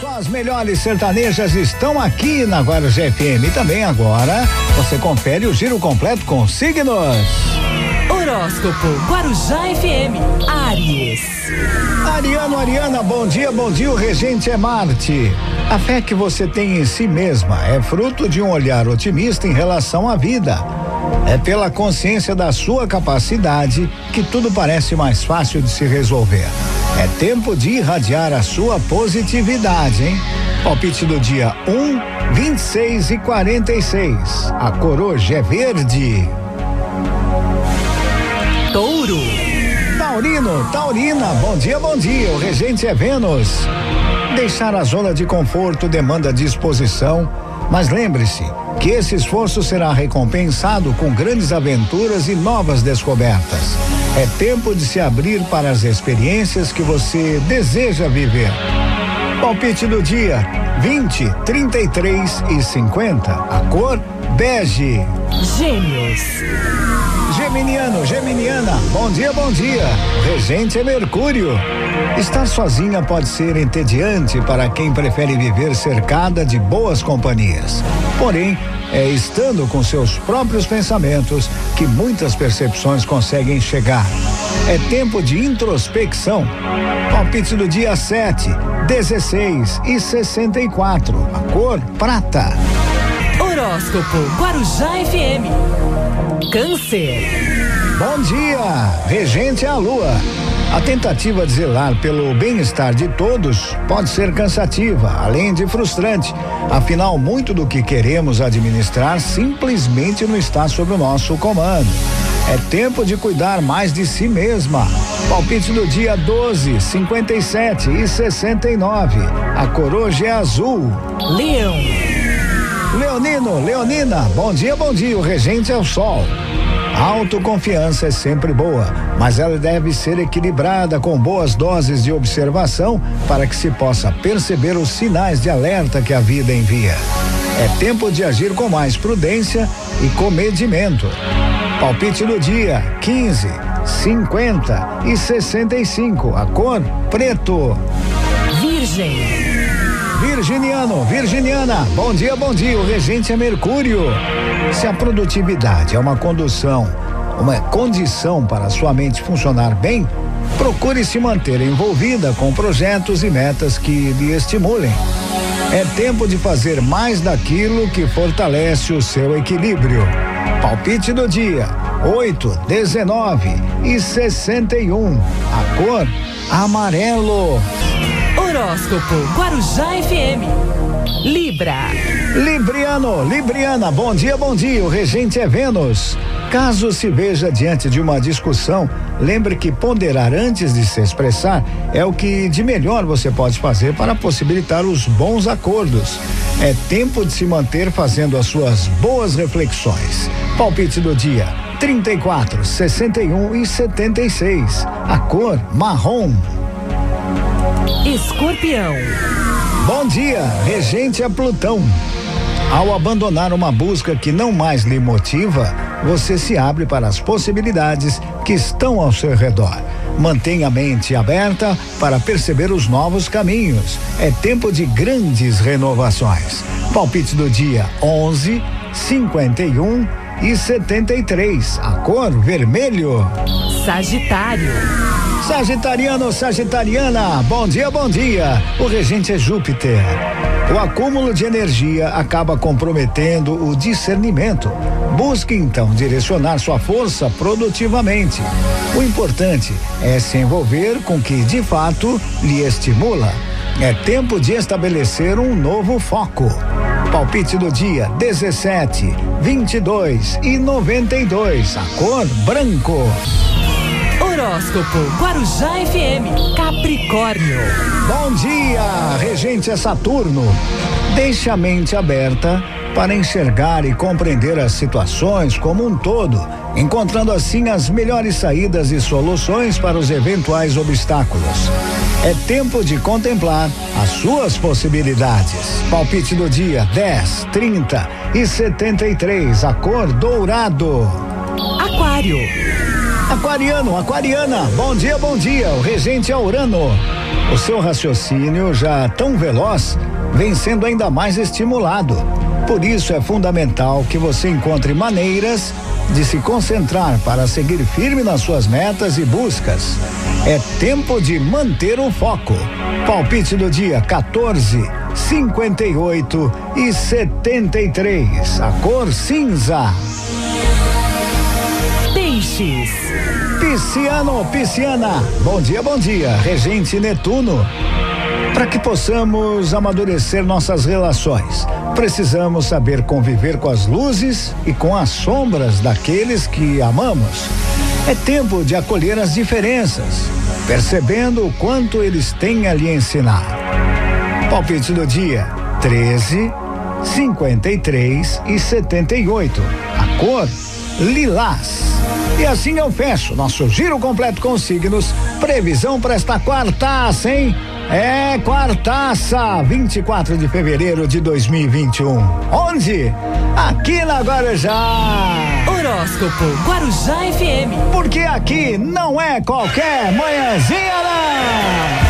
Só as melhores sertanejas estão aqui na Guarujá FM. E também agora você confere o giro completo com signos. Horóscopo Guarujá FM. Aries. Ariano, Ariana, bom dia, bom dia. O regente é Marte. A fé que você tem em si mesma é fruto de um olhar otimista em relação à vida. É pela consciência da sua capacidade que tudo parece mais fácil de se resolver. É tempo de irradiar a sua positividade, hein? Palpite do dia 1, 26 e 46. A cor hoje é verde. Touro. Taurino, Taurina, bom dia, bom dia. O regente é Vênus. Deixar a zona de conforto demanda disposição, mas lembre-se que esse esforço será recompensado com grandes aventuras e novas descobertas. É tempo de se abrir para as experiências que você deseja viver. Palpite do dia: 20, 33 e 50. A cor bege. Gêmeos. Geminiano, Geminiana, bom dia, bom dia. Regente é Mercúrio. Estar sozinha pode ser entediante para quem prefere viver cercada de boas companhias. Porém, é estando com seus próprios pensamentos que muitas percepções conseguem chegar. É tempo de introspecção. Palpite do dia 7, 16 e 64. A cor prata. Horóscopo Guarujá FM. Câncer. Bom dia, regente a lua. A tentativa de zelar pelo bem-estar de todos pode ser cansativa, além de frustrante. Afinal, muito do que queremos administrar simplesmente não está sob o nosso comando. É tempo de cuidar mais de si mesma. Palpite do dia 12, 57 e 69. A coroa é azul. Leão. Leonino, Leonina, bom dia, bom dia. O regente é o sol. Autoconfiança é sempre boa, mas ela deve ser equilibrada com boas doses de observação para que se possa perceber os sinais de alerta que a vida envia. É tempo de agir com mais prudência e comedimento. Palpite do dia: 15, 50 e 65. A cor preto. Virgem. Virginiano, Virginiana, bom dia, bom dia. O regente é Mercúrio. Se a produtividade é uma condução, uma condição para sua mente funcionar bem, procure se manter envolvida com projetos e metas que lhe estimulem. É tempo de fazer mais daquilo que fortalece o seu equilíbrio. Palpite do dia: 8, 19 e 61. A cor amarelo. Horóscopo Guarujá FM. Libra. Libriano, Libriana, bom dia, bom dia. O regente é Vênus. Caso se veja diante de uma discussão, lembre que ponderar antes de se expressar é o que de melhor você pode fazer para possibilitar os bons acordos. É tempo de se manter fazendo as suas boas reflexões. Palpite do dia: 34, 61 e 76. A cor marrom. Escorpião. Bom dia, regente é Plutão. Ao abandonar uma busca que não mais lhe motiva, você se abre para as possibilidades que estão ao seu redor. Mantenha a mente aberta para perceber os novos caminhos. É tempo de grandes renovações. Palpite do dia 11, 51 e 73. A cor vermelho. Sagitário. Sagitariano, Sagitariana, bom dia, bom dia. O regente é Júpiter. O acúmulo de energia acaba comprometendo o discernimento. Busque então direcionar sua força produtivamente. O importante é se envolver com o que de fato lhe estimula. É tempo de estabelecer um novo foco. Palpite do dia 17, 22 e 92. A cor branco. Horóscopo Guarujá FM. Capricórnio. Bom dia, regente é Saturno. Deixe a mente aberta para enxergar e compreender as situações como um todo, encontrando assim as melhores saídas e soluções para os eventuais obstáculos. É tempo de contemplar as suas possibilidades. Palpite do dia 10, 30 e 73. A cor dourado. Aquário. Aquariano, aquariana, bom dia, bom dia. O regente é Urano. O seu raciocínio, já tão veloz, vem sendo ainda mais estimulado. Por isso é fundamental que você encontre maneiras de se concentrar para seguir firme nas suas metas e buscas. É tempo de manter o foco. Palpite do dia 14, 58 e 73. A cor cinza. Peixes. Pisciano, pisciana. Bom dia, bom dia. Regente Netuno. Para que possamos amadurecer nossas relações, precisamos saber conviver com as luzes e com as sombras daqueles que amamos. É tempo de acolher as diferenças, percebendo o quanto eles têm a lhe ensinar. Palpite do dia: 13, 53 e 78. A cor lilás. E assim eu fecho nosso giro completo com signos. Previsão para esta quarta, hein? É quartaça, 24 de fevereiro de 2021. Onde? Aqui na Guarujá. Horóscopo Guarujá FM. Porque aqui não é qualquer manhãzinha, não.